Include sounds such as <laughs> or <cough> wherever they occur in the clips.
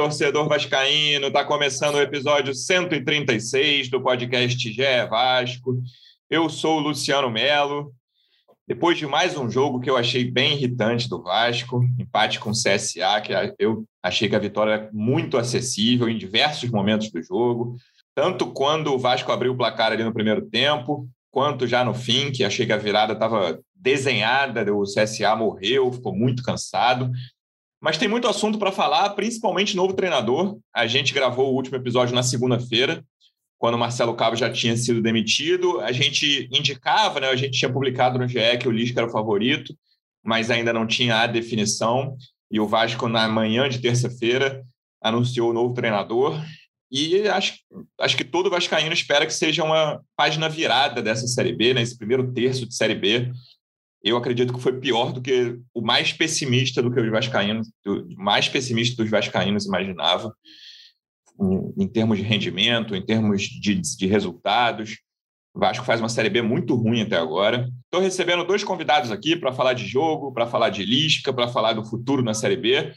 torcedor vascaíno. Está começando o episódio 136 do podcast Gé Vasco. Eu sou o Luciano Melo. Depois de mais um jogo que eu achei bem irritante do Vasco, empate com o CSA, que eu achei que a vitória era muito acessível em diversos momentos do jogo, tanto quando o Vasco abriu o placar ali no primeiro tempo, quanto já no fim, que achei que a virada estava desenhada, o CSA morreu, ficou muito cansado. Mas tem muito assunto para falar, principalmente novo treinador. A gente gravou o último episódio na segunda-feira, quando o Marcelo Cabo já tinha sido demitido. A gente indicava, né, a gente tinha publicado no GE que o Lisca era o favorito, mas ainda não tinha a definição. E o Vasco, na manhã de terça-feira, anunciou o novo treinador. E acho, acho que todo Vascaíno espera que seja uma página virada dessa Série B, né, primeiro terço de Série B eu acredito que foi pior do que o mais pessimista do que os vascaínos, mais pessimista dos vascaínos imaginava, em, em termos de rendimento, em termos de, de resultados. O Vasco faz uma Série B muito ruim até agora. Estou recebendo dois convidados aqui para falar de jogo, para falar de Lisca, para falar do futuro na Série B.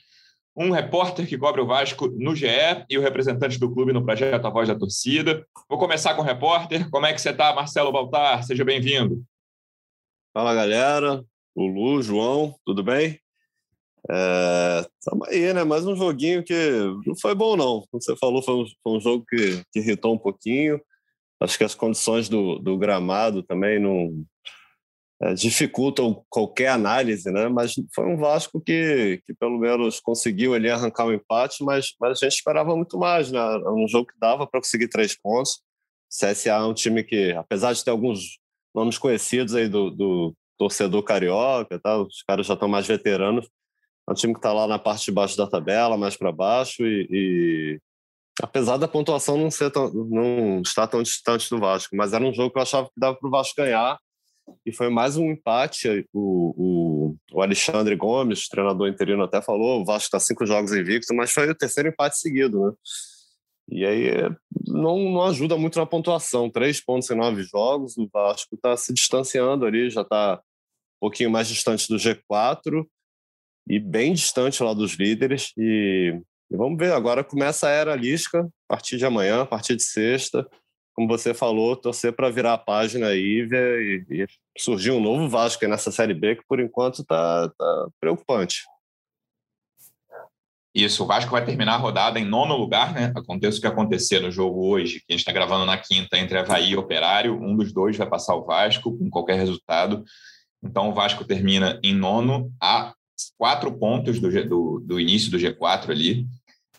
Um repórter que cobre o Vasco no GE e o representante do clube no projeto A Voz da Torcida. Vou começar com o repórter. Como é que você está, Marcelo Baltar? Seja bem-vindo. Fala galera, o Lu, João, tudo bem? É, aí, né? Mais um joguinho que não foi bom, não. Como você falou, foi um, foi um jogo que, que, irritou um pouquinho. Acho que as condições do, do gramado também não é, dificultam qualquer análise, né? Mas foi um Vasco que, que pelo menos conseguiu ali arrancar um empate, mas, mas a gente esperava muito mais, né? Um jogo que dava para conseguir três pontos. CSA é um time que, apesar de ter alguns nomes conhecidos aí do, do torcedor carioca, tá? os caras já estão mais veteranos. É um time que está lá na parte de baixo da tabela, mais para baixo, e, e, apesar da pontuação não, ser tão, não estar tão distante do Vasco, mas era um jogo que eu achava que dava para o Vasco ganhar, e foi mais um empate. O, o, o Alexandre Gomes, treinador interino, até falou: o Vasco está cinco jogos invicto, mas foi o terceiro empate seguido, né? E aí não, não ajuda muito na pontuação. Três pontos em nove jogos, o Vasco está se distanciando ali, já está um pouquinho mais distante do G4 e bem distante lá dos líderes. E, e vamos ver, agora começa a era Lisca, a partir de amanhã, a partir de sexta. Como você falou, torcer para virar a página aí e, e, surgir um novo Vasco nessa Série B, que por enquanto está tá preocupante. Isso, o Vasco vai terminar a rodada em nono lugar, né? Aconteça o que acontecer no jogo hoje, que a gente está gravando na quinta, entre Havaí e Operário, um dos dois vai passar o Vasco com qualquer resultado. Então o Vasco termina em nono a quatro pontos do, do, do início do G4 ali.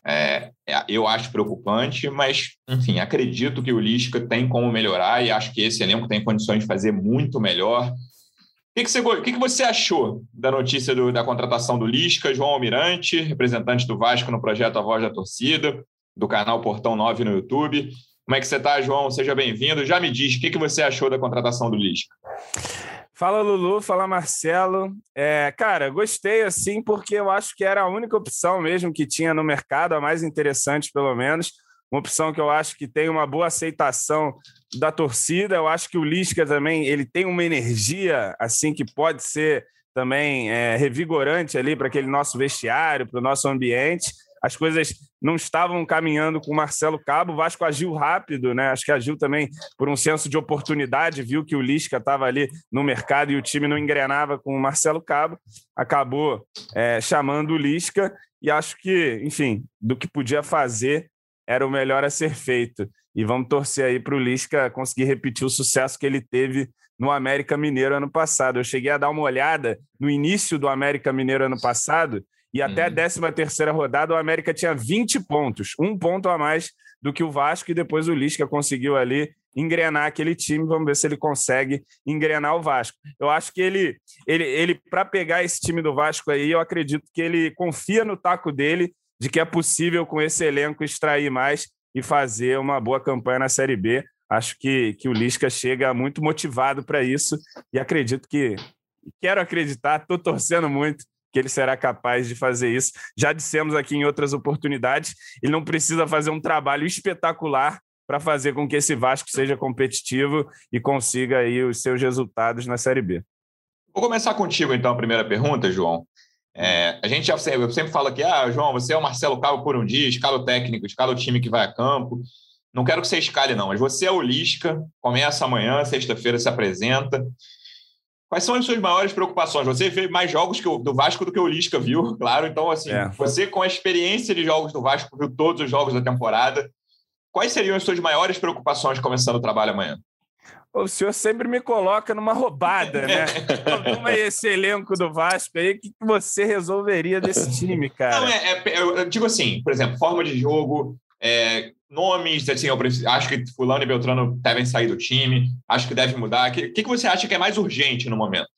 É, é, eu acho preocupante, mas, enfim, acredito que o Lisca tem como melhorar e acho que esse elenco tem condições de fazer muito melhor que, que, você, o que, que você achou da notícia do, da contratação do Lisca, João Almirante, representante do Vasco no projeto A Voz da Torcida, do canal Portão 9 no YouTube? Como é que você está, João? Seja bem-vindo. Já me diz, o que, que você achou da contratação do Lisca? Fala Lulu, fala Marcelo. É, cara, gostei assim porque eu acho que era a única opção mesmo que tinha no mercado, a mais interessante pelo menos. Uma opção que eu acho que tem uma boa aceitação da torcida. Eu acho que o Lisca também ele tem uma energia assim que pode ser também é, revigorante ali para aquele nosso vestiário, para o nosso ambiente. As coisas não estavam caminhando com o Marcelo Cabo, o Vasco agiu rápido, né? Acho que agiu também por um senso de oportunidade, viu que o Lisca estava ali no mercado e o time não engrenava com o Marcelo Cabo, acabou é, chamando o Lisca e acho que, enfim, do que podia fazer, era o melhor a ser feito. E vamos torcer aí para o Lisca conseguir repetir o sucesso que ele teve no América Mineiro ano passado. Eu cheguei a dar uma olhada no início do América Mineiro ano passado e até uhum. a 13 terceira rodada o América tinha 20 pontos, um ponto a mais do que o Vasco e depois o Lisca conseguiu ali engrenar aquele time. Vamos ver se ele consegue engrenar o Vasco. Eu acho que ele, ele, ele para pegar esse time do Vasco aí, eu acredito que ele confia no taco dele de que é possível com esse elenco extrair mais e fazer uma boa campanha na Série B. Acho que, que o Lisca chega muito motivado para isso e acredito que. Quero acreditar, estou torcendo muito que ele será capaz de fazer isso. Já dissemos aqui em outras oportunidades, ele não precisa fazer um trabalho espetacular para fazer com que esse Vasco seja competitivo e consiga aí os seus resultados na Série B. Vou começar contigo então a primeira pergunta, João. É, a gente já eu sempre fala aqui, ah, João, você é o Marcelo Cabo por um dia, escala o técnico, escala o time que vai a campo. Não quero que você escale, não, mas você é o Lisca, começa amanhã, sexta-feira se apresenta. Quais são as suas maiores preocupações? Você vê mais jogos que o, do Vasco do que o Lisca viu, <laughs> claro. Então, assim, é. você com a experiência de jogos do Vasco, viu todos os jogos da temporada. Quais seriam as suas maiores preocupações começando o trabalho amanhã? O senhor sempre me coloca numa roubada, né? <laughs> Como é esse elenco do Vasco aí, o que você resolveria desse time, cara? Não, é, é, eu digo assim, por exemplo, forma de jogo, é, nomes, assim, eu acho que fulano e Beltrano devem sair do time, acho que deve mudar. O que, que, você acha que é mais urgente no momento?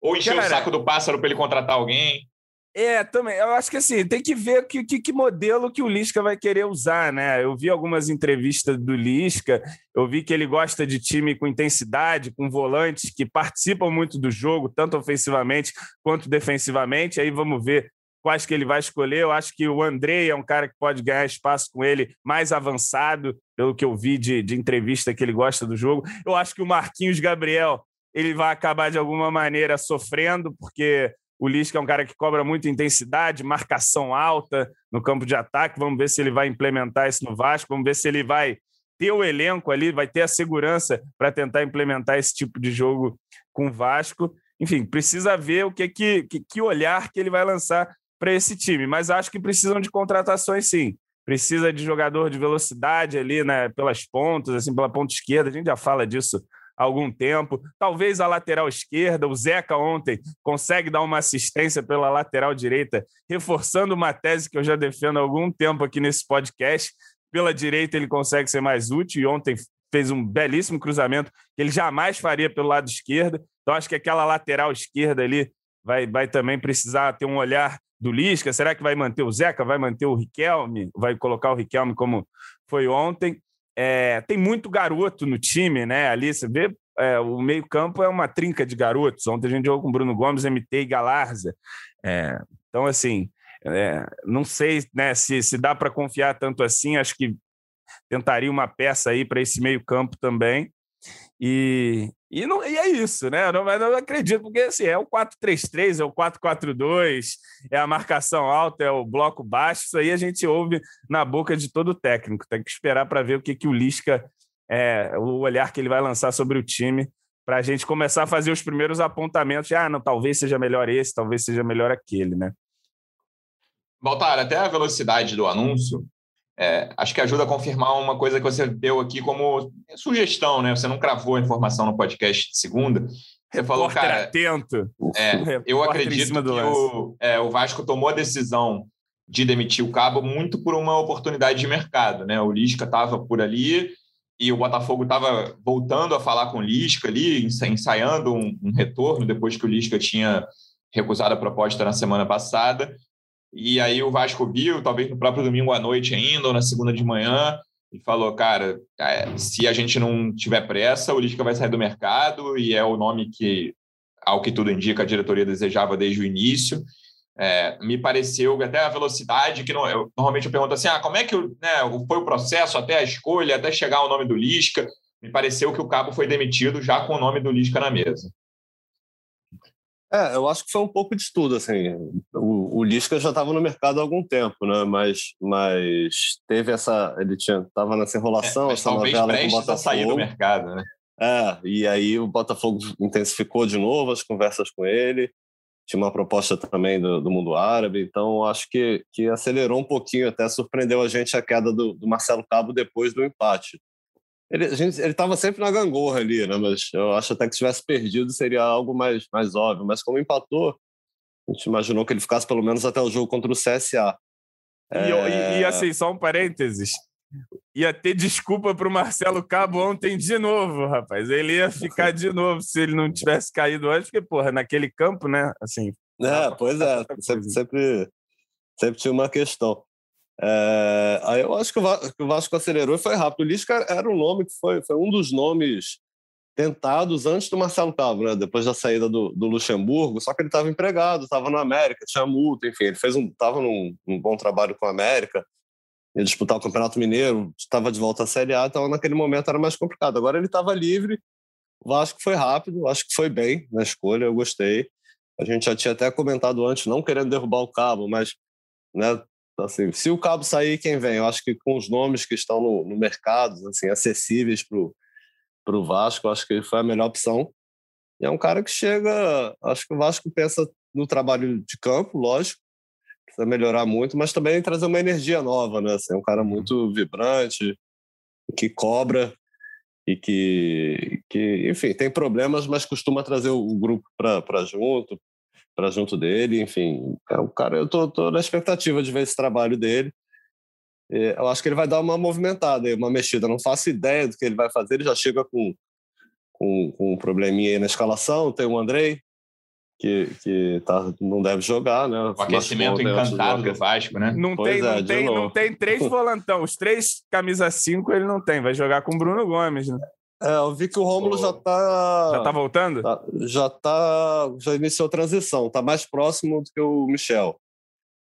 Ou encher cara, o saco do pássaro para ele contratar alguém? É, também. Eu acho que assim, tem que ver que, que, que, modelo que o Lisca vai querer usar, né? Eu vi algumas entrevistas do Lisca, eu vi que ele gosta de time com intensidade, com volantes que participam muito do jogo, tanto ofensivamente quanto defensivamente. Aí vamos ver quais que ele vai escolher. Eu acho que o Andrei é um cara que pode ganhar espaço com ele mais avançado, pelo que eu vi de, de entrevista que ele gosta do jogo. Eu acho que o Marquinhos Gabriel ele vai acabar de alguma maneira sofrendo, porque o Lisca é um cara que cobra muita intensidade, marcação alta no campo de ataque. Vamos ver se ele vai implementar isso no Vasco. Vamos ver se ele vai ter o elenco ali, vai ter a segurança para tentar implementar esse tipo de jogo com o Vasco. Enfim, precisa ver o que, que, que olhar que ele vai lançar para esse time. Mas acho que precisam de contratações, sim. Precisa de jogador de velocidade ali, né, pelas pontas, assim, pela ponta esquerda. A gente já fala disso algum tempo. Talvez a lateral esquerda, o Zeca ontem consegue dar uma assistência pela lateral direita, reforçando uma tese que eu já defendo há algum tempo aqui nesse podcast. Pela direita ele consegue ser mais útil e ontem fez um belíssimo cruzamento que ele jamais faria pelo lado esquerdo. Então acho que aquela lateral esquerda ali vai, vai também precisar ter um olhar do Lisca. Será que vai manter o Zeca? Vai manter o Riquelme? Vai colocar o Riquelme como foi ontem? É, tem muito garoto no time, né? Ali você vê é, o meio-campo é uma trinca de garotos. Ontem a gente jogou com Bruno Gomes, MT e Galarza. É, então, assim, é, não sei né, se, se dá para confiar tanto assim. Acho que tentaria uma peça aí para esse meio-campo também. E, e, não, e é isso, né? Não, mas não acredito, porque assim, é o 4-3-3, é o 4-4-2, é a marcação alta, é o bloco baixo. Isso aí a gente ouve na boca de todo técnico. Tem que esperar para ver o que, que o Lisca, é, o olhar que ele vai lançar sobre o time, para a gente começar a fazer os primeiros apontamentos. De, ah, não, talvez seja melhor esse, talvez seja melhor aquele, né? Baltar, até a velocidade do anúncio é, acho que ajuda a confirmar uma coisa que você deu aqui como sugestão, né? Você não cravou a informação no podcast de segunda. Você falou, cara. Atento. É, eu acredito que o, é, o Vasco tomou a decisão de demitir o Cabo muito por uma oportunidade de mercado, né? O Lisca estava por ali e o Botafogo estava voltando a falar com o Lisca ali, ensaiando um, um retorno depois que o Lisca tinha recusado a proposta na semana passada. E aí o Vasco viu, talvez no próprio domingo à noite ainda, ou na segunda de manhã, e falou, cara, é, se a gente não tiver pressa, o Lisca vai sair do mercado, e é o nome que, ao que tudo indica, a diretoria desejava desde o início. É, me pareceu até a velocidade que não, eu, normalmente eu pergunto assim, ah, como é que né, foi o processo até a escolha, até chegar ao nome do Lisca? Me pareceu que o cabo foi demitido já com o nome do Lisca na mesa. É, eu acho que foi um pouco de tudo, assim. O, o Lisca já estava no mercado há algum tempo, né? Mas, mas teve essa, ele tinha, estava nessa enrolação, é, essa novela com o Botafogo. sair do mercado, né? É, e aí o Botafogo intensificou de novo as conversas com ele. Tinha uma proposta também do, do mundo árabe, então acho que, que acelerou um pouquinho, até surpreendeu a gente a queda do, do Marcelo Cabo depois do empate. Ele estava sempre na gangorra ali, né? Mas eu acho até que se tivesse perdido seria algo mais, mais óbvio. Mas como empatou, a gente imaginou que ele ficasse pelo menos até o jogo contra o CSA. E, é... e, e assim, só um parênteses. Ia ter desculpa para o Marcelo Cabo ontem de novo, rapaz. Ele ia ficar <laughs> de novo se ele não tivesse caído antes, porque, porra, naquele campo, né? Assim. É, pois é. Sempre, sempre, sempre tinha uma questão. É, aí eu acho que o, Vasco, que o Vasco acelerou e foi rápido. O Lisca era um nome que foi, foi um dos nomes tentados antes do Marcelo Cabo, né? depois da saída do, do Luxemburgo, só que ele estava empregado, estava na América, tinha multa, enfim, ele fez um, estava num, num bom trabalho com a América, ia disputar o Campeonato Mineiro, estava de volta à Série A, então naquele momento era mais complicado. Agora ele estava livre, o Vasco foi rápido, acho que foi bem na escolha, eu gostei. a gente já tinha até comentado antes, não querendo derrubar o Cabo, mas né, assim, se o Cabo sair, quem vem? Eu acho que com os nomes que estão no, no mercado, assim, acessíveis para o Vasco, acho que foi a melhor opção. E é um cara que chega, acho que o Vasco pensa no trabalho de campo, lógico, precisa melhorar muito, mas também trazer uma energia nova, né? Assim, é um cara muito vibrante, que cobra e que, que enfim, tem problemas, mas costuma trazer o grupo para junto, para junto dele, enfim. É um cara, eu tô, tô na expectativa de ver esse trabalho dele. Eu acho que ele vai dar uma movimentada, uma mexida. Não faço ideia do que ele vai fazer. Ele já chega com, com, com um probleminha aí na escalação. Tem o Andrei, que, que tá, não deve jogar, né? O aquecimento encantado do Vasco, né? Não tem, é, não, tem, não tem três <laughs> volantão. Os três camisa 5 ele não tem. Vai jogar com o Bruno Gomes, né? É, eu vi que o Rômulo já tá. Já tá voltando? Tá, já tá. Já iniciou a transição. Tá mais próximo do que o Michel.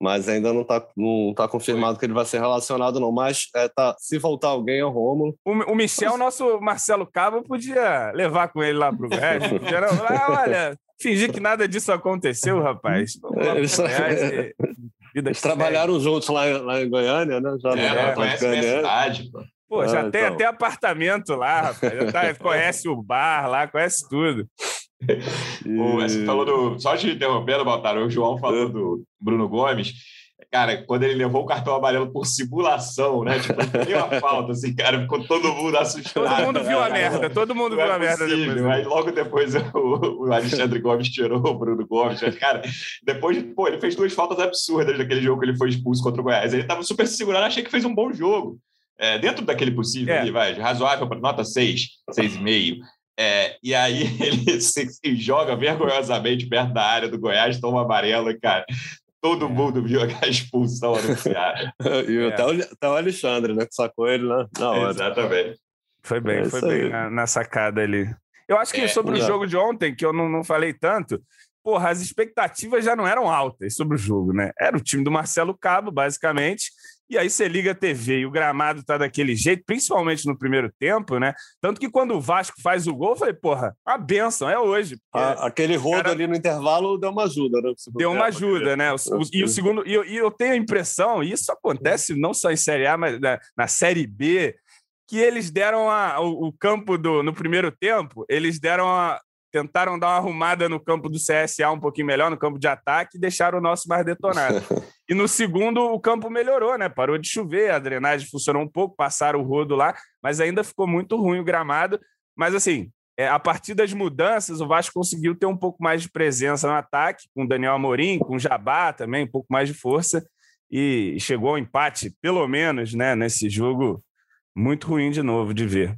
Mas ainda não tá, não tá confirmado Foi. que ele vai ser relacionado, não. Mas é, tá, se voltar alguém é o Rômulo. O, o Michel, nosso Marcelo Cabo, podia levar com ele lá pro Goiás. <laughs> ah, olha, fingir que nada disso aconteceu, rapaz. Eles, Goiás, <laughs> Eles trabalharam juntos lá, lá em Goiânia, né? Já é, conhece a cidade, pô. Pô, já ah, tem então. até apartamento lá, rapaz. Tá, <laughs> conhece o bar lá, conhece tudo. o, você falou do. Só te interrompendo, Baltar, o João falou é. do Bruno Gomes. Cara, quando ele levou o cartão amarelo por simulação, né? Tipo, deu a falta, assim, cara, ficou todo mundo assustado. Todo mundo viu a merda, todo mundo Não viu é a merda possível. depois. Né? Aí logo depois <laughs> o, o Alexandre Gomes tirou o Bruno Gomes. Mas, cara, depois, pô, ele fez duas faltas absurdas naquele jogo que ele foi expulso contra o Goiás. Ele tava super segurado, achei que fez um bom jogo é, dentro daquele possível é. ali, vai, razoável para nota 6, 6,5. É, e aí <laughs> ele se, se, joga vergonhosamente perto da área do Goiás, toma amarelo, cara. Todo é. mundo viu a expulsão anunciada. <laughs> e é. até, o, até o Alexandre, né? Que sacou ele na, na hora. Exatamente. Foi bem, é foi bem na, na, sacada ali. Eu acho que é, sobre o jogo de ontem, que eu não, não falei tanto, porra, as expectativas já não eram altas sobre o jogo, né? Era o time do Marcelo Cabo, basicamente, e aí você liga a TV e o gramado tá daquele jeito, principalmente no primeiro tempo, né? Tanto que quando o Vasco faz o gol, eu falei, porra, a benção, é hoje. A, aquele rodo cara... ali no intervalo deu uma ajuda, né? Deu uma ajuda, né? <laughs> O, o, e o segundo, e eu, e eu, tenho a impressão, e isso acontece não só em Série A, mas na, na Série B, que eles deram a, o, o, campo do, no primeiro tempo, eles deram a, tentaram dar uma arrumada no campo do CSA um pouquinho melhor, no campo de ataque, e deixaram o nosso mais detonado. <laughs> e no segundo, o campo melhorou, né? Parou de chover, a drenagem funcionou um pouco, passaram o rodo lá, mas ainda ficou muito ruim o gramado. Mas assim, é, a partir das mudanças, o Vasco conseguiu ter um pouco mais de presença no ataque, com o Daniel Amorim, com o Jabá também, um pouco mais de força, e chegou ao empate, pelo menos, né, nesse jogo muito ruim de novo de ver.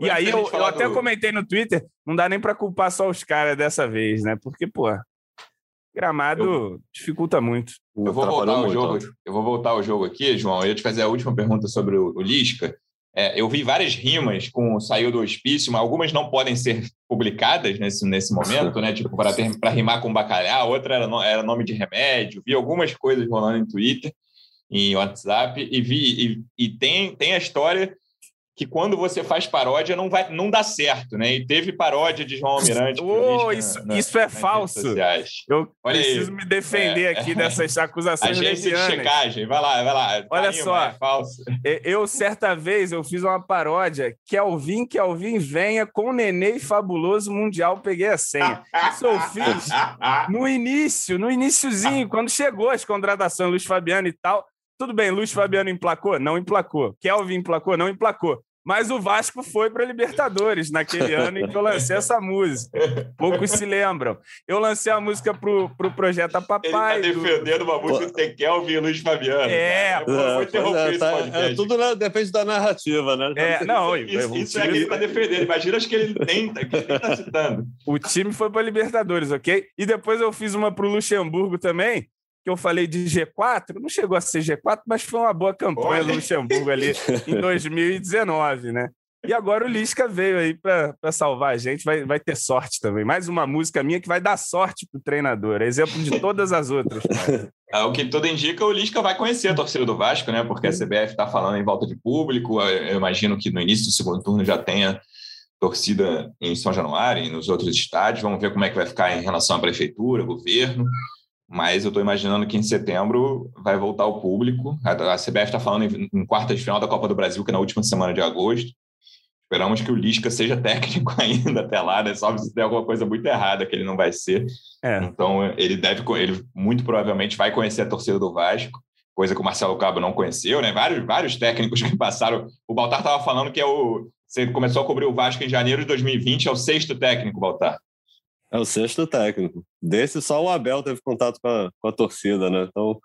E aí eu, eu até comentei no Twitter, não dá nem para culpar só os caras dessa vez, né? Porque, pô, gramado eu, dificulta muito. Eu vou voltar ao jogo. Eu vou voltar ao jogo aqui, João. Eu ia te fazer a última pergunta sobre o, o Lisca. É, eu vi várias rimas com saiu do hospício, mas algumas não podem ser publicadas nesse, nesse momento, né? Tipo, para rimar com bacalhau, outra era, era nome de remédio. Vi algumas coisas rolando em Twitter, em WhatsApp, e vi e, e tem, tem a história que quando você faz paródia não vai não dá certo, né? E teve paródia de João Almirante. oh, isso, na, isso é falso. Eu Olha preciso aí. me defender é, aqui dessas <laughs> acusações Agência de checagem, vai lá, vai lá. Olha só, é falso. Eu certa vez eu fiz uma paródia Kelvin, Kelvin venha com Nenê Fabuloso Mundial, peguei a senha. Isso eu fiz <laughs> no início, no iníciozinho, quando chegou as contratações Luiz Fabiano e tal. Tudo bem, Luiz Fabiano emplacou? Não emplacou. Kelvin emplacou? Não emplacou. Mas o Vasco foi para Libertadores naquele ano em que eu lancei essa música. Poucos se lembram. Eu lancei a música pro, pro Projeto a Papai. Ele tá defendendo do... uma música que tem Kelvin e Luiz Fabiano. É, pô, é, interromper é, tá, é, tudo na, depende da narrativa, né? É, não, isso, isso é que ele está defendendo. Imagina acho que ele tenta, que ele está citando. O time foi para Libertadores, ok? E depois eu fiz uma para o Luxemburgo também, que eu falei de G4, não chegou a ser G4, mas foi uma boa campanha do Luxemburgo ali em <laughs> 2019, né? E agora o Lisca veio aí para salvar a gente, vai, vai ter sorte também. Mais uma música minha que vai dar sorte para o treinador, é exemplo de todas as outras. <laughs> É, o que tudo indica, o Lisca vai conhecer a torcida do Vasco, né? Porque a CBF está falando em volta de público. Eu imagino que no início do segundo turno já tenha torcida em São Januário e nos outros estádios. Vamos ver como é que vai ficar em relação à prefeitura, governo. Mas eu estou imaginando que em setembro vai voltar o público. A CBF está falando em, em quartas de final da Copa do Brasil, que é na última semana de agosto. Esperamos que o Lisca seja <laughs> técnico ainda até lá, né? Só se der alguma coisa muito errada que ele não vai ser. É. Então ele deve, ele muito provavelmente vai conhecer a torcida do Vasco, coisa que o Marcelo Cabo não conheceu, né? Vários, vários técnicos <laughs> que passaram. O Baltar estava falando que é o. Você começou a cobrir o Vasco em janeiro de 2020, é o sexto técnico, Baltar. É o sexto técnico. Desse, só o Abel teve contato com a, com a torcida, né? Então,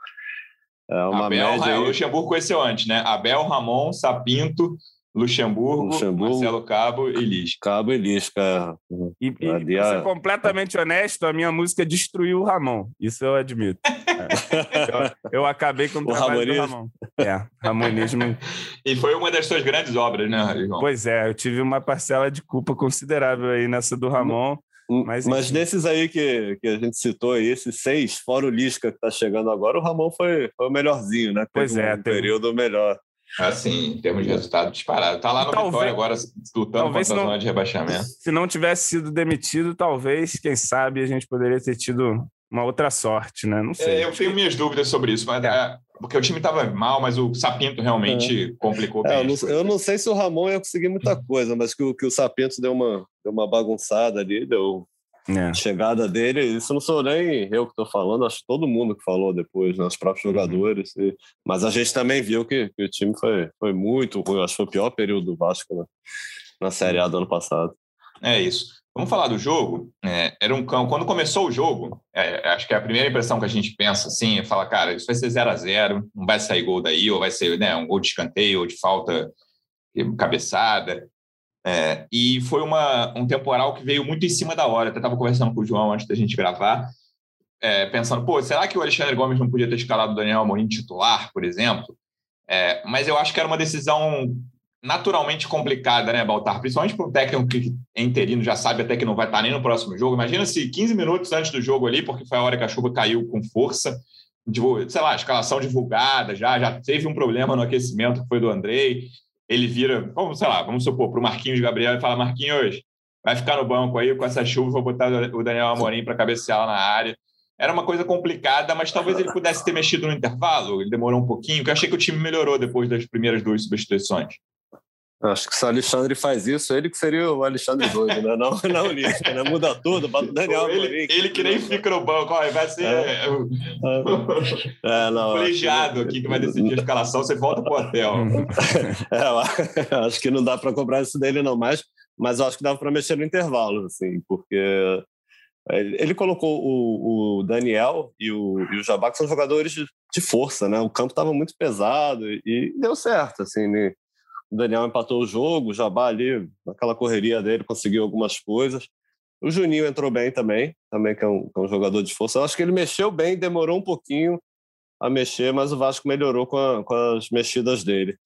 é uma Abel, média. Aí... O Luxemburgo conheceu antes, né? Abel, Ramon, Sapinto, Luxemburgo, Luxemburgo, Marcelo Cabo e Lisca. Cabo e Lisca. E, e pra ser completamente honesto, a minha música destruiu o Ramon. Isso eu admito. É. <laughs> eu, eu, acabei com o, o trabalho Ramonismo. do Ramon. É, Ramonismo. <laughs> e foi uma das suas grandes obras, né, João? Pois é, eu tive uma parcela de culpa considerável aí nessa do Ramon. Mas, Mas desses aí que, que a gente citou aí, esses seis, fora o Lisca que está chegando agora, o Ramon foi, foi o melhorzinho, né? Pois Teve é. Um período melhor. Assim, em termos de resultado disparado. Está lá no talvez, Vitória agora lutando contra a zona de rebaixamento. Se não tivesse sido demitido, talvez, quem sabe, a gente poderia ter tido uma outra sorte, né? Não sei. É, eu tenho minhas dúvidas sobre isso, mas é, porque o time estava mal, mas o Sapinto realmente é. complicou é, bem. Eu não, eu não, sei se o Ramon ia conseguir muita coisa, mas que o, que o Sapinto deu uma, deu uma bagunçada ali, deu é. chegada dele, isso não sou nem eu que estou falando, acho que todo mundo que falou depois, né, os próprios uhum. jogadores. E, mas a gente também viu que, que, o time foi, foi muito ruim, acho que foi o pior período do Vasco né, na Série A do ano passado. É isso. Vamos falar do jogo. É, era um cão. Quando começou o jogo, é, acho que a primeira impressão que a gente pensa assim é cara, isso vai ser 0 a 0 não vai sair gol daí, ou vai ser né, um gol de escanteio, ou de falta cabeçada. É, e foi uma, um temporal que veio muito em cima da hora. Até estava conversando com o João antes da gente gravar, é, pensando, pô, será que o Alexandre Gomes não podia ter escalado o Daniel Amorim titular, por exemplo? É, mas eu acho que era uma decisão naturalmente complicada, né, Baltar? Principalmente para um técnico que é interino, já sabe até que não vai estar nem no próximo jogo. Imagina se 15 minutos antes do jogo ali, porque foi a hora que a chuva caiu com força, sei lá, escalação divulgada já, já teve um problema no aquecimento que foi do Andrei ele vira, vamos, sei lá, vamos supor, para o Marquinhos Gabriel e fala: Marquinhos, vai ficar no banco aí com essa chuva, vou botar o Daniel Amorim para cabecear na área. Era uma coisa complicada, mas talvez ele pudesse ter mexido no intervalo, ele demorou um pouquinho, porque eu achei que o time melhorou depois das primeiras duas substituições. Acho que se o Alexandre faz isso, ele que seria o Alexandre doido, né? Não, <laughs> não o Lisca, né? Muda tudo, bota o Daniel ele, Amorim. Ele que nem fica no banco, ó, vai ser é. é, <laughs> não, colegiado aqui que vai decidir a escalação, você volta pro hotel. <laughs> É, acho que não dá para cobrar isso dele, não, mas, mas eu acho que dava para mexer no intervalo, assim, porque ele colocou o, o Daniel e o, e o Jabá, que são jogadores de, de força, né? O campo estava muito pesado e, e, deu certo, assim, né? O Daniel empatou o jogo, o Jabá ali, naquela correria dele, conseguiu algumas coisas. O Juninho entrou bem também, também que é um, que é um jogador de força. Eu acho que ele mexeu bem, demorou um pouquinho a mexer, mas o Vasco melhorou com, a, com as mexidas dele.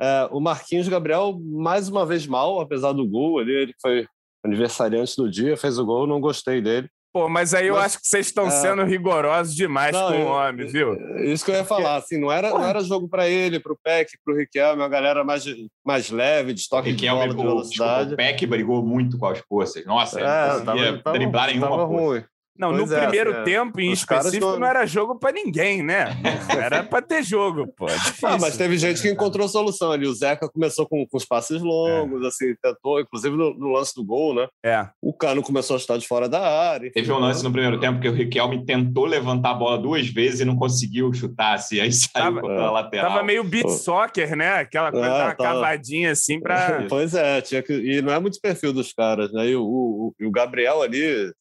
É, o Marquinhos Gabriel, mais uma vez mal, apesar do gol ali, ele foi aniversariante do dia, fez o gol, não gostei dele. Pô, mas aí eu mas, acho que vocês estão é... sendo rigorosos demais não, com o homem, viu? Isso que eu ia falar, assim, não era, não era jogo para ele, para o Peck, para o Riquelme, uma galera mais, mais leve, de toque Riquelme, de bola, de velocidade. o Peck brigou muito com as forças. Nossa, é, não conseguia tava, driblar tava, nenhuma tava ruim. Não, pois no é, primeiro assim, tempo, em específico, não... não era jogo para ninguém, né? <laughs> Era para ter jogo, pô. É ah, mas teve gente que encontrou solução ali. O Zeca começou com, com os passes longos, é. assim, tentou, inclusive no, no, lance do gol, né? É. O Cano começou a estar de fora da área. Teve um lance no primeiro tempo que o Riquelme tentou levantar a bola duas vezes e não conseguiu chutar, assim, aí <laughs> saiu tava, pela lateral. Tava meio beat soccer, né? Aquela coisa, é, uma tava... cavadinha assim para. <laughs> pois é, tinha que... e não é muito perfil dos caras, né? E o, o, o Gabriel ali,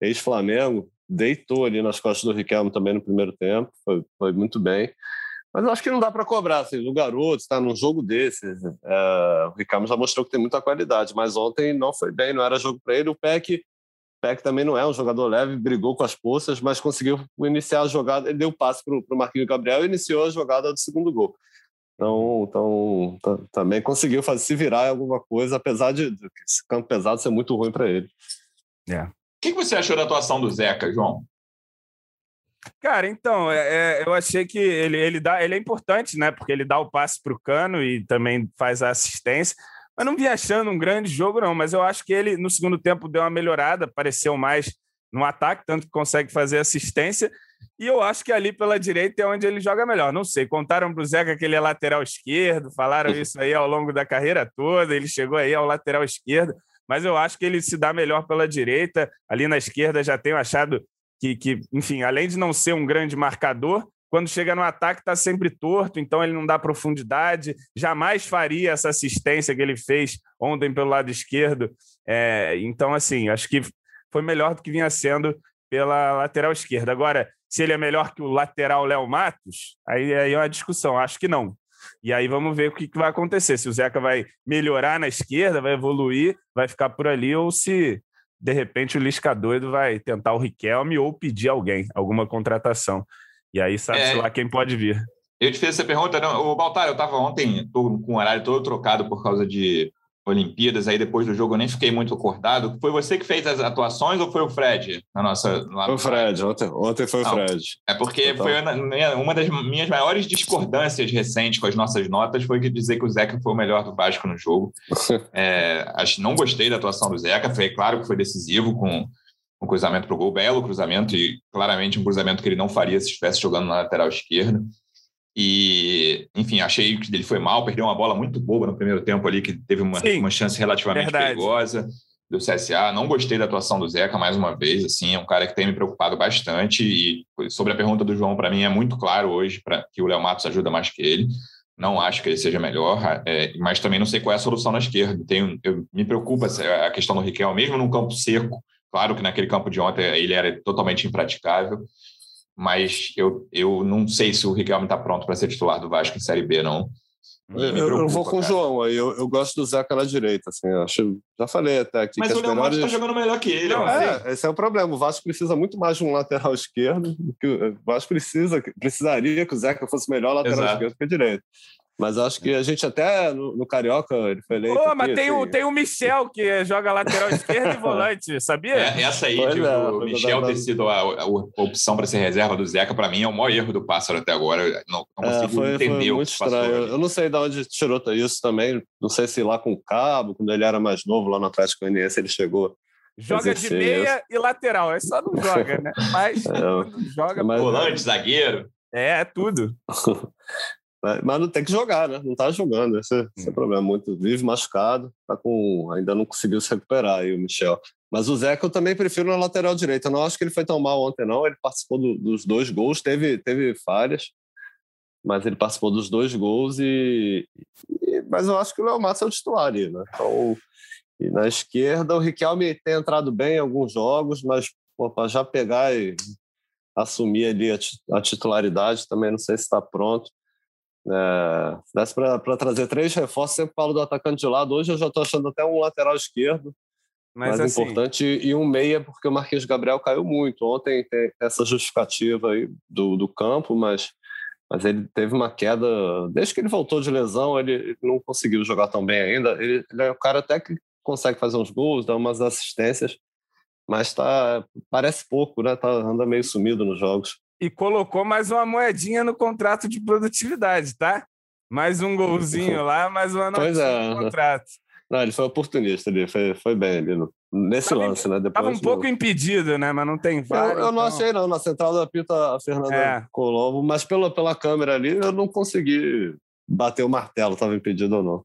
ex-Flamengo, deitou ali nas costas do Riquelme também no primeiro tempo, foi, foi muito bem. Mas eu acho que não dá para cobrar. Assim, o garoto está num jogo desse. É, o Ricardo já mostrou que tem muita qualidade, mas ontem não foi bem, não era jogo para ele. O Peck, Peck também não é um jogador leve, brigou com as poças, mas conseguiu iniciar a jogada. Ele deu o passe para o Marquinhos Gabriel e iniciou a jogada do segundo gol. Então, então também conseguiu fazer, se virar em alguma coisa, apesar de, de esse campo pesado ser muito ruim para ele. É. O que você achou da atuação do Zeca, João? Cara, então, é, é, eu achei que ele, ele, dá, ele é importante, né? Porque ele dá o passe para o cano e também faz a assistência. Mas não vi achando um grande jogo, não. Mas eu acho que ele, no segundo tempo, deu uma melhorada, apareceu mais no ataque, tanto que consegue fazer assistência. E eu acho que ali pela direita é onde ele joga melhor. Não sei, contaram para o Zeca que ele é lateral esquerdo, falaram isso aí ao longo da carreira toda, ele chegou aí ao lateral esquerdo, mas eu acho que ele se dá melhor pela direita. Ali na esquerda já tenho achado que, que enfim, além de não ser um grande marcador, quando chega no ataque está sempre torto, então ele não dá profundidade, jamais faria essa assistência que ele fez ontem pelo lado esquerdo. É, então, assim, acho que foi melhor do que vinha sendo pela lateral esquerda. Agora, se ele é melhor que o lateral Léo Matos, aí, aí é uma discussão. Acho que não. E aí vamos ver o que, que vai acontecer. Se o Zeca vai melhorar na esquerda, vai evoluir, vai ficar por ali, ou se de repente o Lisca doido vai tentar o Riquelme ou pedir alguém, alguma contratação. E aí sabe-se é, lá quem pode vir. Eu te fiz essa pergunta, não, o Baltar, eu estava ontem com o horário todo trocado por causa de Olimpíadas, aí depois do jogo eu nem fiquei muito acordado. Foi você que fez as atuações ou foi o Fred? Na nossa, foi o Fred, ontem, ontem foi Não, o Fred. É porque foi uma das minhas maiores discordâncias recentes com as nossas notas foi dizer que o Zeca foi o melhor do Vasco no jogo. <laughs> é, não gostei da atuação do Zeca, foi claro que foi decisivo com um cruzamento para o gol, belo cruzamento e claramente um cruzamento que ele não faria se estivesse jogando na lateral esquerda. E, enfim, achei que ele foi mal, perdeu uma bola muito boba no primeiro tempo ali, que teve uma, uma chance relativamente verdade. perigosa do CSA. Não gostei da atuação do Zeca, mais uma vez, assim, é um cara que tem me preocupado bastante. E sobre a pergunta do João, para mim é muito claro hoje pra, que o Léo Matos ajuda mais que ele. Não acho que ele seja melhor, é, mas também não sei qual é a solução na esquerda. Tenho, eu, me preocupa a questão do Riquel, mesmo num campo seco. Claro que naquele campo de ontem ele era totalmente impraticável, mas eu, eu não sei se o Riquelme está pronto para ser titular do Vasco em Série B, não. Eu, eu, vou com o João aí. Eu, eu gosto do Zeca na direita, assim. Acho, já falei até aqui. Mas o Leão melhores... está jogando melhor que ele. Não, é, esse é o problema. O Vasco precisa muito mais de um lateral esquerdo. Que o Vasco precisa, precisaria que o Zeca fosse melhor lateral Exato. esquerdo que direito. Mas acho que a gente até no, no Carioca ele foi eleito. Pô, mas tem, o, tem o Michel que joga lateral esquerdo e <laughs> volante, sabia? É, essa aí pois de é, o Michel ter sido a, a, a opção para ser reserva do Zeca, para mim é o maior erro do Pássaro até agora. Eu não, não é, consigo foi, entender foi muito o que estranho. Eu não sei de onde tirou isso também. Não sei se lá com o Cabo, quando ele era mais novo, lá no Atlético Goianiense, ele chegou. Joga de meia isso. e lateral, é só não joga, né? <laughs> Mas é, joga. Mas, volante, zagueiro. É, é tudo. <laughs> Mas não tem que jogar, né? Não tá jogando. Esse, esse é o problema. Muito vive machucado, tá com, ainda não conseguiu se recuperar aí o Michel. Mas o Zeca eu também prefiro na lateral direita. Eu não acho que ele foi tão mal ontem, não. Ele participou do, dos dois gols, teve, teve falhas, mas ele participou dos dois gols e. e mas eu acho que o Léo Matos é o titular ali, né? Então, e na esquerda, o Riquelme tem entrado bem em alguns jogos, mas para já pegar e assumir ali a titularidade, também não sei se está pronto. É, desse para trazer três reforços, sempre falo do atacante de lado. Hoje eu já estou achando até um lateral esquerdo mas mais assim, importante e um meia, porque o Marquinhos Gabriel caiu muito. Ontem tem essa justificativa aí do, do campo, mas, mas ele teve uma queda. Desde que ele voltou de lesão, ele, ele não conseguiu jogar tão bem ainda. Ele, ele é um cara até que consegue fazer uns gols, dar umas assistências, mas tá, parece pouco, né? Tá, anda meio sumido nos jogos e colocou mais uma moedinha no contrato de produtividade, tá? Mais um golzinho lá, mais uma pois é. no contrato. Não, ele foi oportunista ali, foi, foi bem ali no, nesse tava, lance, né? Depois, tava um pouco impedido, né? Mas não tem VAR. Eu, eu não então... achei, não. Na central da pita, a Fernanda é. Colombo, mas pela, pela câmera ali, eu não consegui bater o martelo, tava impedido ou não.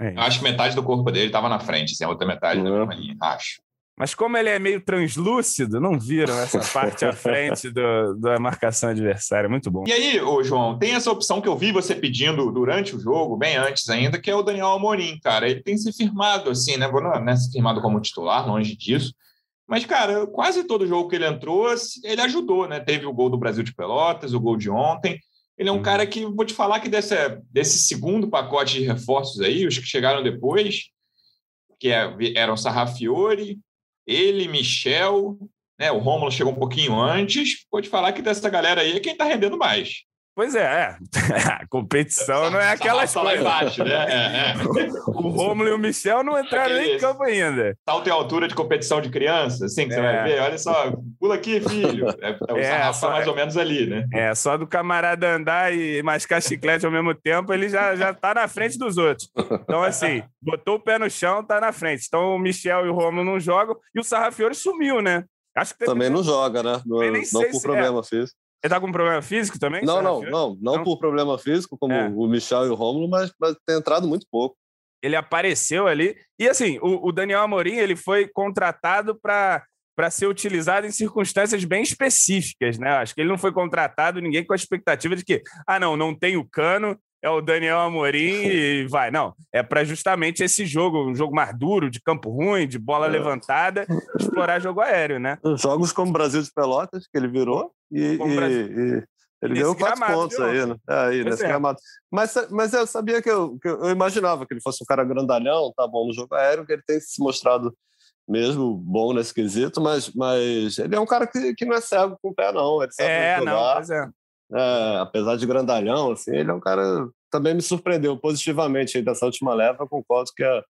É. Acho que metade do corpo dele estava na frente, assim, a outra metade é. na linha, acho. Mas como ele é meio translúcido, não viram essa <laughs> parte à frente do, da marcação adversária. Muito bom. E aí, ô João, tem essa opção que eu vi você pedindo durante o jogo, bem antes ainda, que é o Daniel Amorim, cara. Ele tem se firmado, assim, né? Não é se firmado como titular, longe disso. Mas, cara, quase todo jogo que ele entrou, ele ajudou, né? Teve o gol do Brasil de Pelotas, o gol de ontem. Ele é um hum. cara que, vou te falar que desse, desse segundo pacote de reforços aí, os que chegaram depois, que é, eram Sarrafiore, ele, Michel, né, o Rômulo chegou um pouquinho antes, pode falar que dessa galera aí é quem está rendendo mais. Pois é, é. <laughs> a competição não é lá coisas. embaixo, né? É, é. O Rômulo e o Michel não entraram nem em campo ainda. Salto em altura de competição de criança, assim, que você É. vai ver. Olha só, pula aqui, filho. É, é, o É, sarrafo só- tá mais ou menos ali, né? É, só do camarada andar e mascar chiclete ao mesmo tempo, ele já, já tá na frente dos outros. Então, assim, botou o pé no chão, tá na frente. Então, o Michel e o Rômulo não jogam e o Sarrafiore sumiu, né? Acho que teve- Também não joga, né? Não, não por problema físico. Ele tá com problema físico também? Não, não, não, não, por problema físico, como É. o Michel e o Rômulo, mas, mas tem entrado muito pouco. ele apareceu ali. E assim, o, o Daniel Amorim ele foi contratado para para ser utilizado em circunstâncias bem específicas, né? Acho que ele não foi contratado ninguém com a expectativa de que, ah, não, não tem o Cano, é o Daniel Amorim <laughs> e vai. Não, é para justamente esse jogo, um jogo mais duro, de campo ruim, de bola É. levantada, explorar jogo aéreo, né? Jogos como Brasil de Pelotas, que ele virou, e, e- e ele ganhou quatro pontos aí, né? É, aí, Pois nesse é. gramado. Mas, mas eu sabia que eu, que eu imaginava que ele fosse um cara grandalhão, tá bom no jogo aéreo, que ele tem se mostrado mesmo bom nesse quesito, mas, mas ele é um cara que, que não é cego com o pé, não. Ele sabe É, não, jogar. pois é. É, apesar de grandalhão, assim, ele é um cara também me surpreendeu positivamente dessa última leva. Eu concordo que é,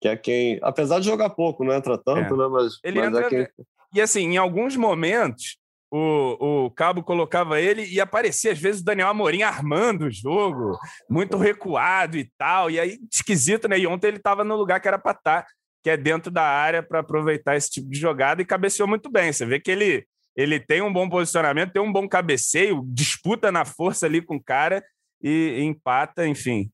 que é quem, apesar de jogar pouco, não entra tanto, É. né? Mas, Ele mas entra- é quem. E assim, em alguns momentos, o, o Cabo colocava ele e aparecia, às vezes, o Daniel Amorim armando o jogo, muito recuado e tal. E aí, esquisito, né? E ontem ele estava no lugar que era para estar, que é dentro da área, para aproveitar esse tipo de jogada e cabeceou muito bem. Você vê que ele, ele tem um bom posicionamento, tem um bom cabeceio, disputa na força ali com o cara e, e empata, enfim.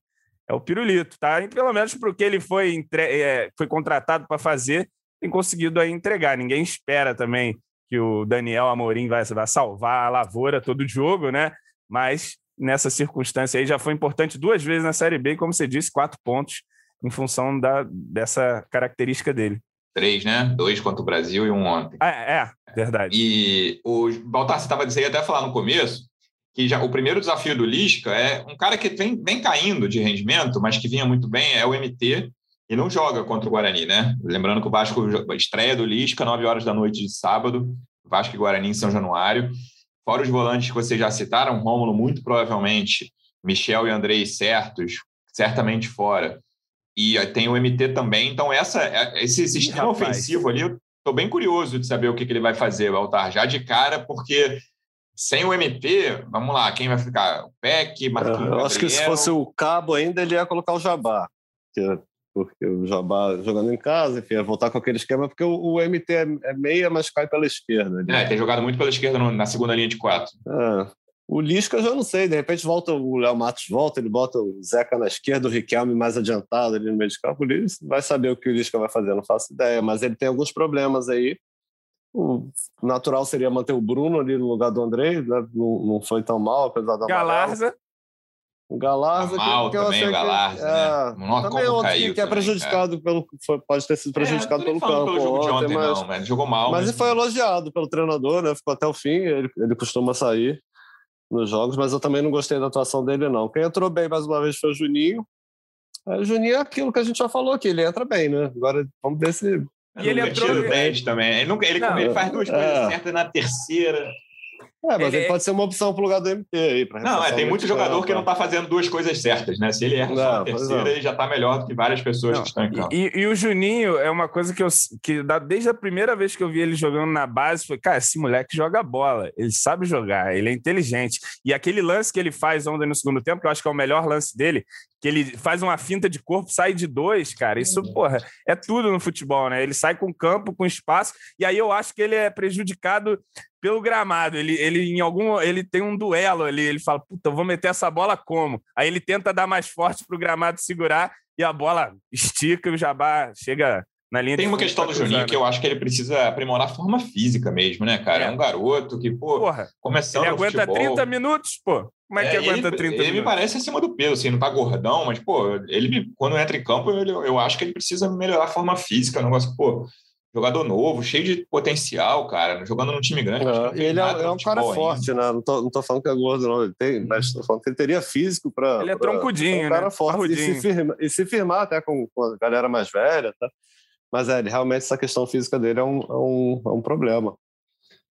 É o pirulito, tá? E pelo menos porque ele foi, entre... é, foi contratado para fazer, tem conseguido aí entregar. Ninguém espera também que o Daniel Amorim vai, vai salvar a lavoura todo jogo, né? Mas nessa circunstância aí já foi importante duas vezes na Série B, como você disse, quatro pontos em função da, dessa característica dele. Três, né? Dois contra o Brasil e um ontem. Ah, é, verdade. E o Baltar, você estava dizendo até falar no começo que já o primeiro desafio do Lisca é um cara que vem, vem caindo de rendimento, mas que vinha muito bem, é o MT, e não joga contra o Guarani, né? Lembrando que o Vasco a estreia do Lisca, 9 horas da noite de sábado, Vasco e Guarani em São Januário. Fora os volantes que vocês já citaram, Rômulo, muito provavelmente, Michel e Andrei certos, certamente fora. E aí tem o MT também. Então, essa, esse sistema ofensivo ali, eu estou bem curioso de saber o que, que ele vai fazer, Baltar, já de cara, porque sem o MT, vamos lá, quem vai ficar? O Peck, Marquinhos É, Eu acho que se Gabriel? fosse o Cabo ainda, ele ia colocar o Jabá. Porque, porque o Jabá jogando em casa, enfim, ia voltar com aquele esquema, porque o, MT é, é meia, mas cai pela esquerda. Ele- É, tem jogado muito pela esquerda na segunda linha de quatro. É. O Lisca eu já não sei, de repente volta o Léo Matos volta, ele bota o Zeca na esquerda, o Riquelme mais adiantado ali no meio de campo, ele vai saber o que o Lisca vai fazer, não faço ideia, mas ele tem alguns problemas aí. O natural seria manter o Bruno ali no lugar do André, né? não, não foi tão mal, apesar da amarela. Galarza, O Galarza, Tá mal que, que eu também achei o Galarza, que, né? é, Nossa, também outro caiu que, é também, prejudicado pelo foi- pode ter sido prejudicado É, pelo campo pelo jogo de ontem, ontem, mas, não, mas jogou mal. mas ele foi elogiado pelo treinador, né? Ficou até o fim, ele, ele costuma sair nos jogos, mas eu também não gostei da atuação dele, não. Quem entrou bem mais uma vez foi o Juninho. É, o Juninho é aquilo que a gente já falou aqui, ele entra bem, né? Agora vamos ver se. E ele entrou 10 também. Ele, nunca, ele, Não, ele faz duas é. coisas certas na terceira. É, mas Ele- ele, pode ser uma opção pro lugar do MT aí. pra Não, é, tem muito jogador que não está fazendo duas coisas certas, né? Se ele erra só Não, a pois terceira, não. ele já está melhor do que várias pessoas Não, que estão em campo. E, e o Juninho é uma coisa que eu que desde a primeira vez que eu vi ele jogando na base, foi, cara, esse moleque joga bola, ele sabe jogar, ele é inteligente. E aquele lance que ele faz ontem no segundo tempo, que eu acho que é o melhor lance dele, que ele faz uma finta de corpo, sai de dois, cara. Isso, porra, é tudo no futebol, né? Ele sai com campo, com espaço, e aí eu acho que ele é prejudicado pelo gramado. Ele, ele em algum ele tem um duelo ali, ele fala: "Puta, eu vou meter essa bola como?". Aí ele tenta dar mais forte pro gramado segurar e a bola estica e o Jabá chega na linha Tem uma questão do Juninho que eu acho que ele precisa aprimorar a forma física mesmo, né, cara? É, É. um garoto que, pô, Porra, começando ele aguenta futebol... 30 minutos, pô. Como é que É, aguenta ele, 30 ele me minutos? parece acima do peso, assim, não tá gordão, mas, pô, ele me- quando entra em campo, ele- eu acho que ele precisa melhorar a forma física, um negócio, pô, jogador novo, cheio de potencial, cara, jogando num time grande. não É, ele é, nada é no um cara forte, ainda. né? Não tô, não tô falando que é gordo, não. Ele tem, mas tô falando que ele teria físico para. Ele é troncudinho, um cara né? forte. E se, firma, e se firmar até com, com a galera mais velha, tá? Mas é, ele- realmente essa questão física dele é um, é um, é um problema.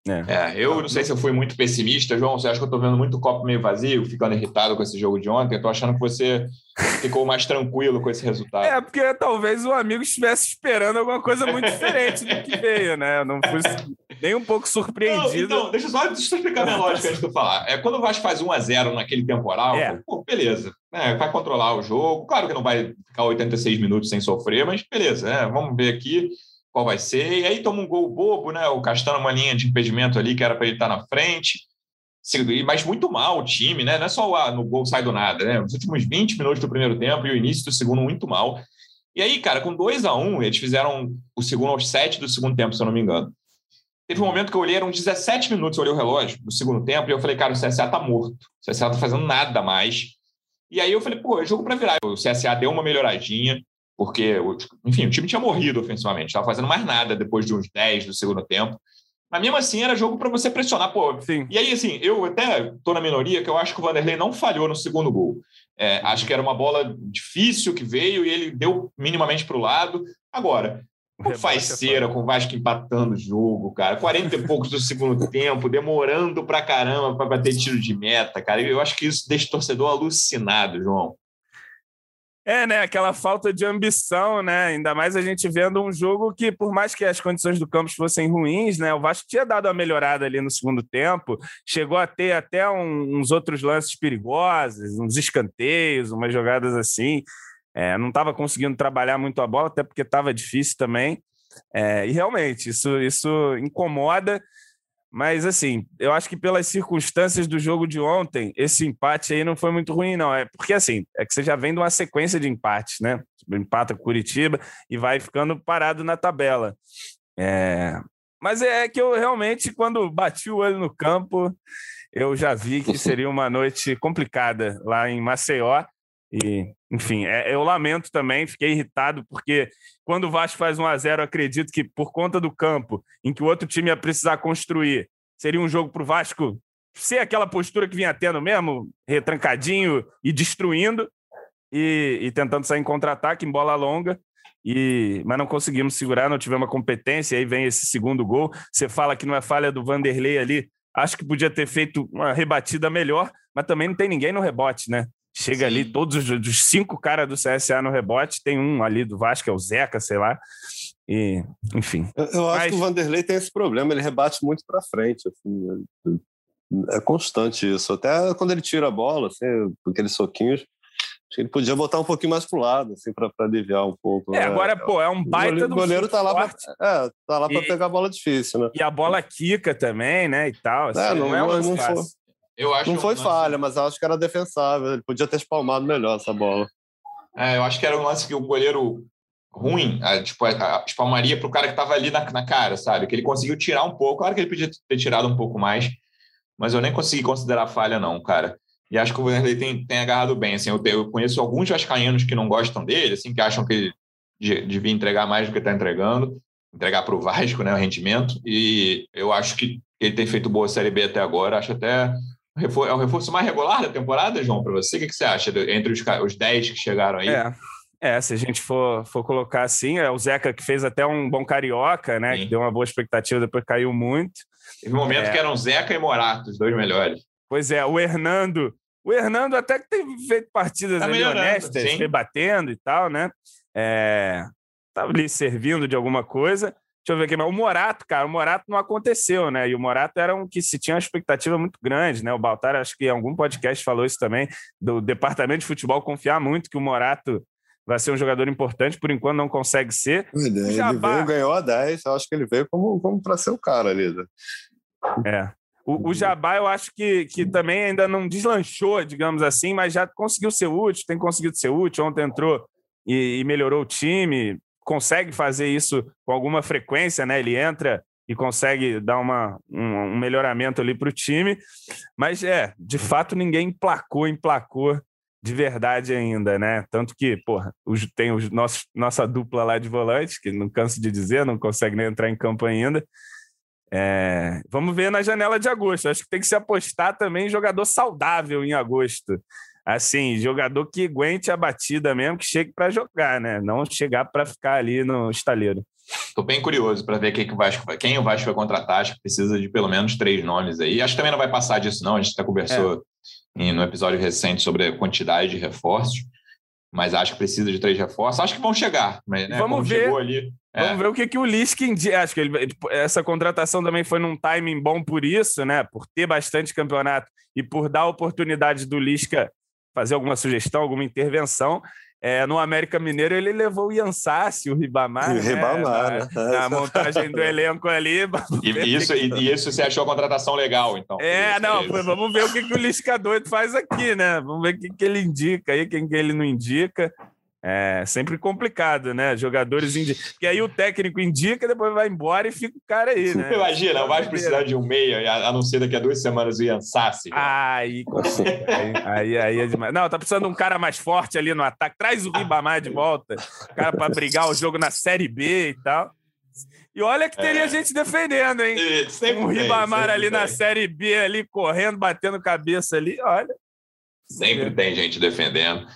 É. é. eu não sei se eu fui muito pessimista, João. Você acha que eu estou vendo muito copo meio vazio, ficando irritado com esse jogo de ontem? Eu tô achando que você ficou mais tranquilo com esse resultado. <laughs> É, porque talvez o amigo estivesse esperando alguma coisa muito diferente do que veio, né? Eu não fui nem um pouco surpreendido. Não, então, deixa eu só deixa eu explicar minha lógica antes de tu falar. É, quando o Vasco faz 1 a 0 naquele temporal, é. pô, beleza. É, vai controlar o jogo. Claro que não vai ficar 86 minutos sem sofrer, mas beleza, né? Vamos ver aqui qual vai ser. E aí toma um gol bobo, né? O Castano uma linha de impedimento ali que era para ele estar na frente. Mas muito mal o time, né? Não é só o no gol sai do nada, né? Os últimos 20 minutos do primeiro tempo e o início do segundo muito mal. E aí, cara, com 2 a 1 um, eles fizeram o segundo aos 7 do segundo tempo, se eu não me engano. Teve um momento que eu olhei, eram 17 minutos, eu olhei o relógio do segundo tempo e eu falei, cara, o CSA tá morto. O CSA tá fazendo nada mais. E aí eu falei, pô, é jogo para virar. O CSA deu uma melhoradinha porque, enfim, o time tinha morrido ofensivamente, estava fazendo mais nada depois de uns 10 do segundo tempo. Mas mesmo assim era jogo para você pressionar, pô. Sim. E aí, assim, eu até estou na minoria que eu acho que o Vanderlei não falhou no segundo gol. É, acho que era uma bola difícil que veio e ele deu minimamente para o lado. Agora, não faz é cera com o Vasco empatando o jogo, cara. 40 e poucos do segundo <laughs> tempo, demorando pra caramba para bater tiro de meta, cara. Eu acho que isso deixa o torcedor alucinado, João. É, né? Aquela falta de ambição, né? Ainda mais a gente vendo um jogo que, por mais que as condições do campo fossem ruins, né? O Vasco tinha dado uma melhorada ali no segundo tempo, chegou a ter até um, uns outros lances perigosos, uns escanteios, umas jogadas assim. É, não estava conseguindo trabalhar muito a bola, até porque estava difícil também. É, e realmente, isso, isso incomoda. Mas, assim, eu acho que pelas circunstâncias do jogo de ontem, esse empate aí não foi muito ruim, não. É porque, assim, é que você já vem de uma sequência de empates, né? Empata com Curitiba e vai ficando parado na tabela. É... Mas é que eu realmente, quando bati o olho no campo, eu já vi que <laughs> seria uma noite complicada lá em Maceió. E, enfim, é, eu lamento também, fiquei irritado, porque quando o Vasco faz 1 a 0 acredito que por conta do campo, em que o outro time ia precisar construir, seria um jogo para o Vasco ser aquela postura que vinha tendo mesmo, retrancadinho e destruindo, e, e tentando sair em contra-ataque, em bola longa. E, mas não conseguimos segurar, não tivemos uma competência. Aí vem esse segundo gol. Você fala que não é falha do Vanderlei ali. Acho que podia ter feito uma rebatida melhor, mas também não tem ninguém no rebote, né? Chega Sim. ali, todos os, os cinco caras do CSA no rebote, tem um ali do Vasco, é o Zeca, sei lá. E, enfim. Eu, eu acho Mas... que o Vanderlei tem esse problema, ele rebate muito para frente. Assim, é, é constante isso. Até quando ele tira a bola, assim, aqueles soquinhos, ele podia botar um pouquinho mais pro lado, assim, para aliviar um pouco. É, né? agora, pô, é um baita do. O goleiro tá lá, pra, é, tá lá para pegar a bola difícil, né? E a bola quica também, né? E tal. Assim, é, não, não, é não, foi, eu acho não foi falha, mas acho que era defensável. Ele podia ter espalmado melhor essa bola. É, eu acho que era um lance que o goleiro ruim, a, tipo, a, a espalmaria para o cara que estava ali na, na, cara, sabe? Que ele conseguiu tirar um pouco. Claro que ele podia ter tirado um pouco mais, mas eu nem consegui considerar falha, não, cara. E acho que o Vanderlei tem, tem agarrado bem. Assim, eu, eu conheço alguns vascaínos que não gostam dele, assim, que acham que ele devia entregar mais do que está entregando, entregar para o Vasco, né, o rendimento. E eu acho que ele tem feito boa Série B até agora. Acho até é o reforço mais regular da temporada, João, para você? O que, que você acha entre os, os 10 que chegaram aí? É. É, se a gente for, for colocar assim, é o Zeca que fez até um bom carioca, né? Sim. Que deu uma boa expectativa, depois caiu muito. Teve um momento é. que eram Zeca e Morato, os dois melhores. Pois é, o Hernando. O Hernando até que teve feito partidas tá ali honestas, sim. rebatendo e tal, né? É, tava ali servindo de alguma coisa. Deixa eu ver aqui, mas o Morato, cara, o Morato não aconteceu, né? E o Morato era um que se tinha uma expectativa muito grande, né? O Baltar, acho que em algum podcast falou isso também, do departamento de futebol confiar muito que o Morato vai ser um jogador importante, por enquanto não consegue ser. Ele Jabá... veio, ganhou a 10, eu acho que ele veio como, como para ser o cara ali. Né? É. O, o, Jabá, eu acho que, que também ainda não deslanchou, digamos assim, mas já conseguiu ser útil, tem conseguido ser útil. Ontem entrou e, e melhorou o time, consegue fazer isso com alguma frequência, né? Ele entra e consegue dar uma, um, um melhoramento ali para o time. Mas é, de fato, ninguém emplacou, emplacou de verdade ainda, né? Tanto que, porra, tem os nossos, nossa dupla lá de volantes, que não canso de dizer, não consegue nem entrar em campo ainda. É, vamos ver na janela de agosto. Acho que tem que se apostar também em jogador saudável em agosto assim, jogador que aguente a batida mesmo, que chegue para jogar, né? Não chegar para ficar ali no estaleiro. Estou bem curioso para ver quem, que o Vasco, quem o Vasco vai contratar. Acho que precisa de pelo menos três nomes aí. Acho que também não vai passar disso, não. A gente até conversou é. em, no episódio recente sobre a quantidade de reforços mas acho que precisa de três reforços. Acho que vão chegar, mas né, vamos ver. Ali, é. Vamos ver o que, que o Lisca indica. Acho que ele, essa contratação também foi num timing bom por isso, né? Por ter bastante campeonato e por dar a oportunidade do Lisca fazer alguma sugestão, alguma intervenção. É, no América Mineiro ele levou o Ian Sassi, o Ribamar, o né? Ribamar né? na, na, montagem do elenco ali. <laughs> E isso, e isso você achou a contratação legal, então? É, não, vamos ver o que, que o Lisca doido faz aqui, né? Vamos ver o que, que ele indica aí, quem que ele não indica. É sempre complicado, né? Jogadores indicam. Porque aí o técnico indica, depois vai embora e fica o cara aí, né? Imagina, vai precisar de um meia, a não ser daqui a duas semanas o Ian Sassi. Aí, aí, aí, aí é demais. Não, tá precisando de um cara mais forte ali no ataque. Traz o Ribamar de volta. O cara para brigar o jogo na Série B e tal. E olha que teria é. gente defendendo, hein? Sempre um Ribamar ali tem. na Série B, ali correndo, batendo cabeça ali, olha. Sempre tem gente defendendo.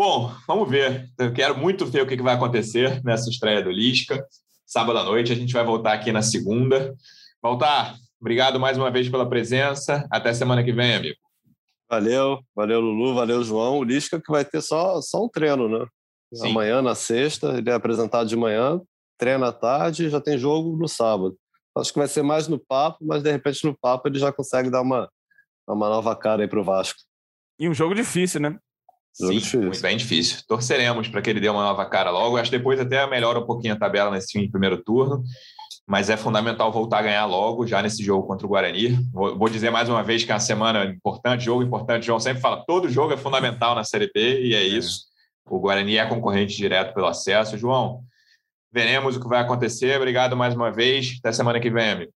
Bom, vamos ver. Eu quero muito ver o que vai acontecer nessa estreia do Lisca. Sábado à noite, a gente vai voltar aqui na segunda. Voltar, obrigado mais uma vez pela presença. Até semana que vem, amigo. Valeu, valeu, Lulu, valeu, João. O Lisca que vai ter só, só um treino, né? Sim. Amanhã, na sexta, ele é apresentado de manhã, treina à tarde e já tem jogo no sábado. Acho que vai ser mais no papo, mas de repente no papo ele já consegue dar uma, uma nova cara aí para o Vasco. E um jogo difícil, né? Sim, difícil. bem difícil. Torceremos para que ele dê uma nova cara logo. Acho que depois até melhora um pouquinho a tabela nesse primeiro turno, mas é fundamental voltar a ganhar logo, já nesse jogo contra o Guarani. Vou, vou dizer mais uma vez que é uma semana importante, jogo importante. O João sempre fala, todo jogo é fundamental na Série B, e é, é. isso. O Guarani é concorrente direto pelo acesso. João, veremos o que vai acontecer. Obrigado mais uma vez. Até semana que vem, amigo.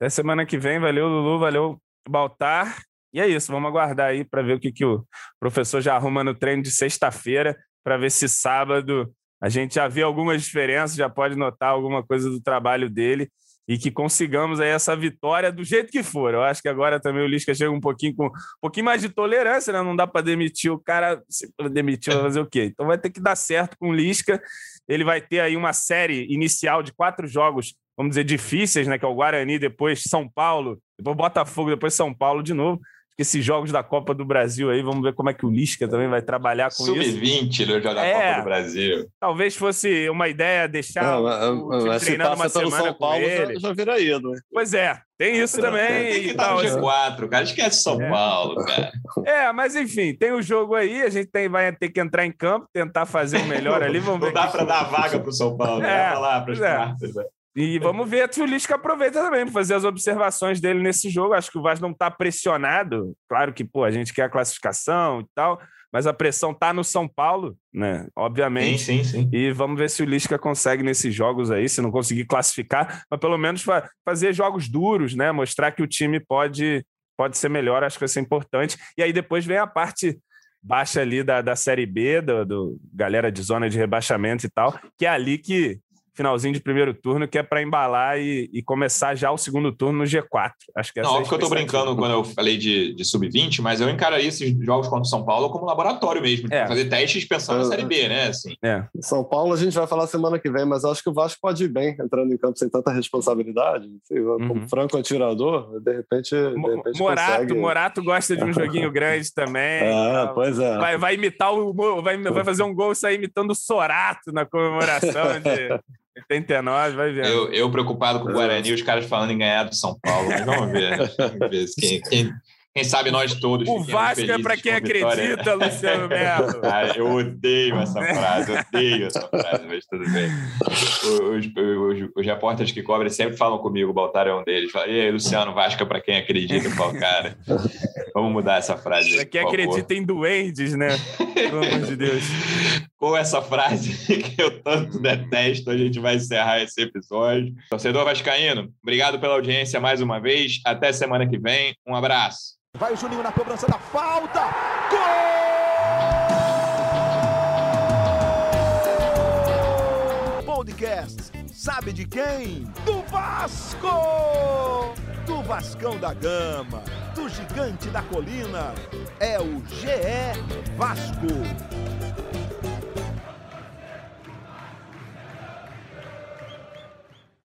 Até semana que vem. Valeu, Lulu. Valeu, Baltar. E é isso, vamos aguardar aí para ver o que, que o professor já arruma no treino de sexta-feira, para ver se sábado a gente já vê algumas diferenças, já pode notar alguma coisa do trabalho dele e que consigamos aí essa vitória do jeito que for. Eu acho que agora também o Lisca chega um pouquinho com um pouquinho mais de tolerância, né? Não dá para demitir o cara, se demitir vai fazer o quê? Então vai ter que dar certo com o Lisca. Ele vai ter aí uma série inicial de quatro jogos, vamos dizer, difíceis, né? Que é o Guarani, depois São Paulo, depois Botafogo, depois São Paulo de novo esses jogos da Copa do Brasil aí, vamos ver como é que o Lisca também vai trabalhar com Sub isso. Sub-20 no jogo da é, Copa do Brasil. Talvez fosse uma ideia deixar não, o time treinando uma semana São Paulo, ele. Já, já vira ídolo. Pois é, tem isso também. Tem que estar no G4, cara. Esquece São é. Paulo, cara. É, mas enfim, tem o jogo aí, a gente tem, vai ter que entrar em campo, tentar fazer o melhor ali. Vamos não ver dá para dar vaga para o São Paulo, né? é, lá para as quartas. E vamos ver se o Lisca aproveita também para fazer as observações dele nesse jogo. Acho que o Vasco não está pressionado. Claro que pô, a gente quer a classificação e tal, mas a pressão está no São Paulo, né? Obviamente. Sim, sim, sim. E vamos ver se o Lisca consegue nesses jogos aí, se não conseguir classificar, mas pelo menos fazer jogos duros, né? Mostrar que o time pode, pode ser melhor. Acho que vai ser importante. E aí depois vem a parte baixa ali da, da Série B, do, do galera de zona de rebaixamento e tal, que é ali que finalzinho de primeiro turno, que é para embalar e, e, começar já o segundo turno no G4. Acho que essa Não, é porque eu estou brincando quando eu falei de, de sub-20, mas eu encararia esses jogos contra o São Paulo como laboratório mesmo, é. fazer testes pensando na Série B, né? Assim. É. São Paulo a gente vai falar semana que vem, mas acho que o Vasco pode ir bem entrando em campo sem tanta responsabilidade. Como uhum. franco atirador, de repente. De repente Morato, consegue... Morato gosta de um joguinho <laughs> grande também. Ah, pois é. Vai, vai imitar o. Vai, vai fazer um gol e sair imitando o Sorato na comemoração de, <laughs> 89, vai ver. Eu, eu preocupado com o Guarani, os caras falando em ganhar do São Paulo. Mas vamos ver. <laughs> Vamos ver quem, quem, quem sabe nós todos. O Vasco é para quem acredita, Luciano Melo. <laughs> Ah, eu odeio essa frase, odeio essa frase, mas tudo bem. Os, os, os repórteres que cobrem sempre falam comigo, o Baltar é um deles. Fala, e aí, Luciano, Vasco é para quem acredita, qual cara. Vamos mudar essa frase. Para quem acredita em duendes, né? Pelo amor de Deus. Com essa frase que eu tanto detesto, a gente vai encerrar esse episódio. Torcedor Vascaíno, obrigado pela audiência mais uma vez. Até semana que vem. Um abraço. Vai o Juninho na cobrança da falta. Gol! Podcast. Sabe de quem? Do Vasco! Do Vascão da Gama, do Gigante da Colina. É o GE Vasco.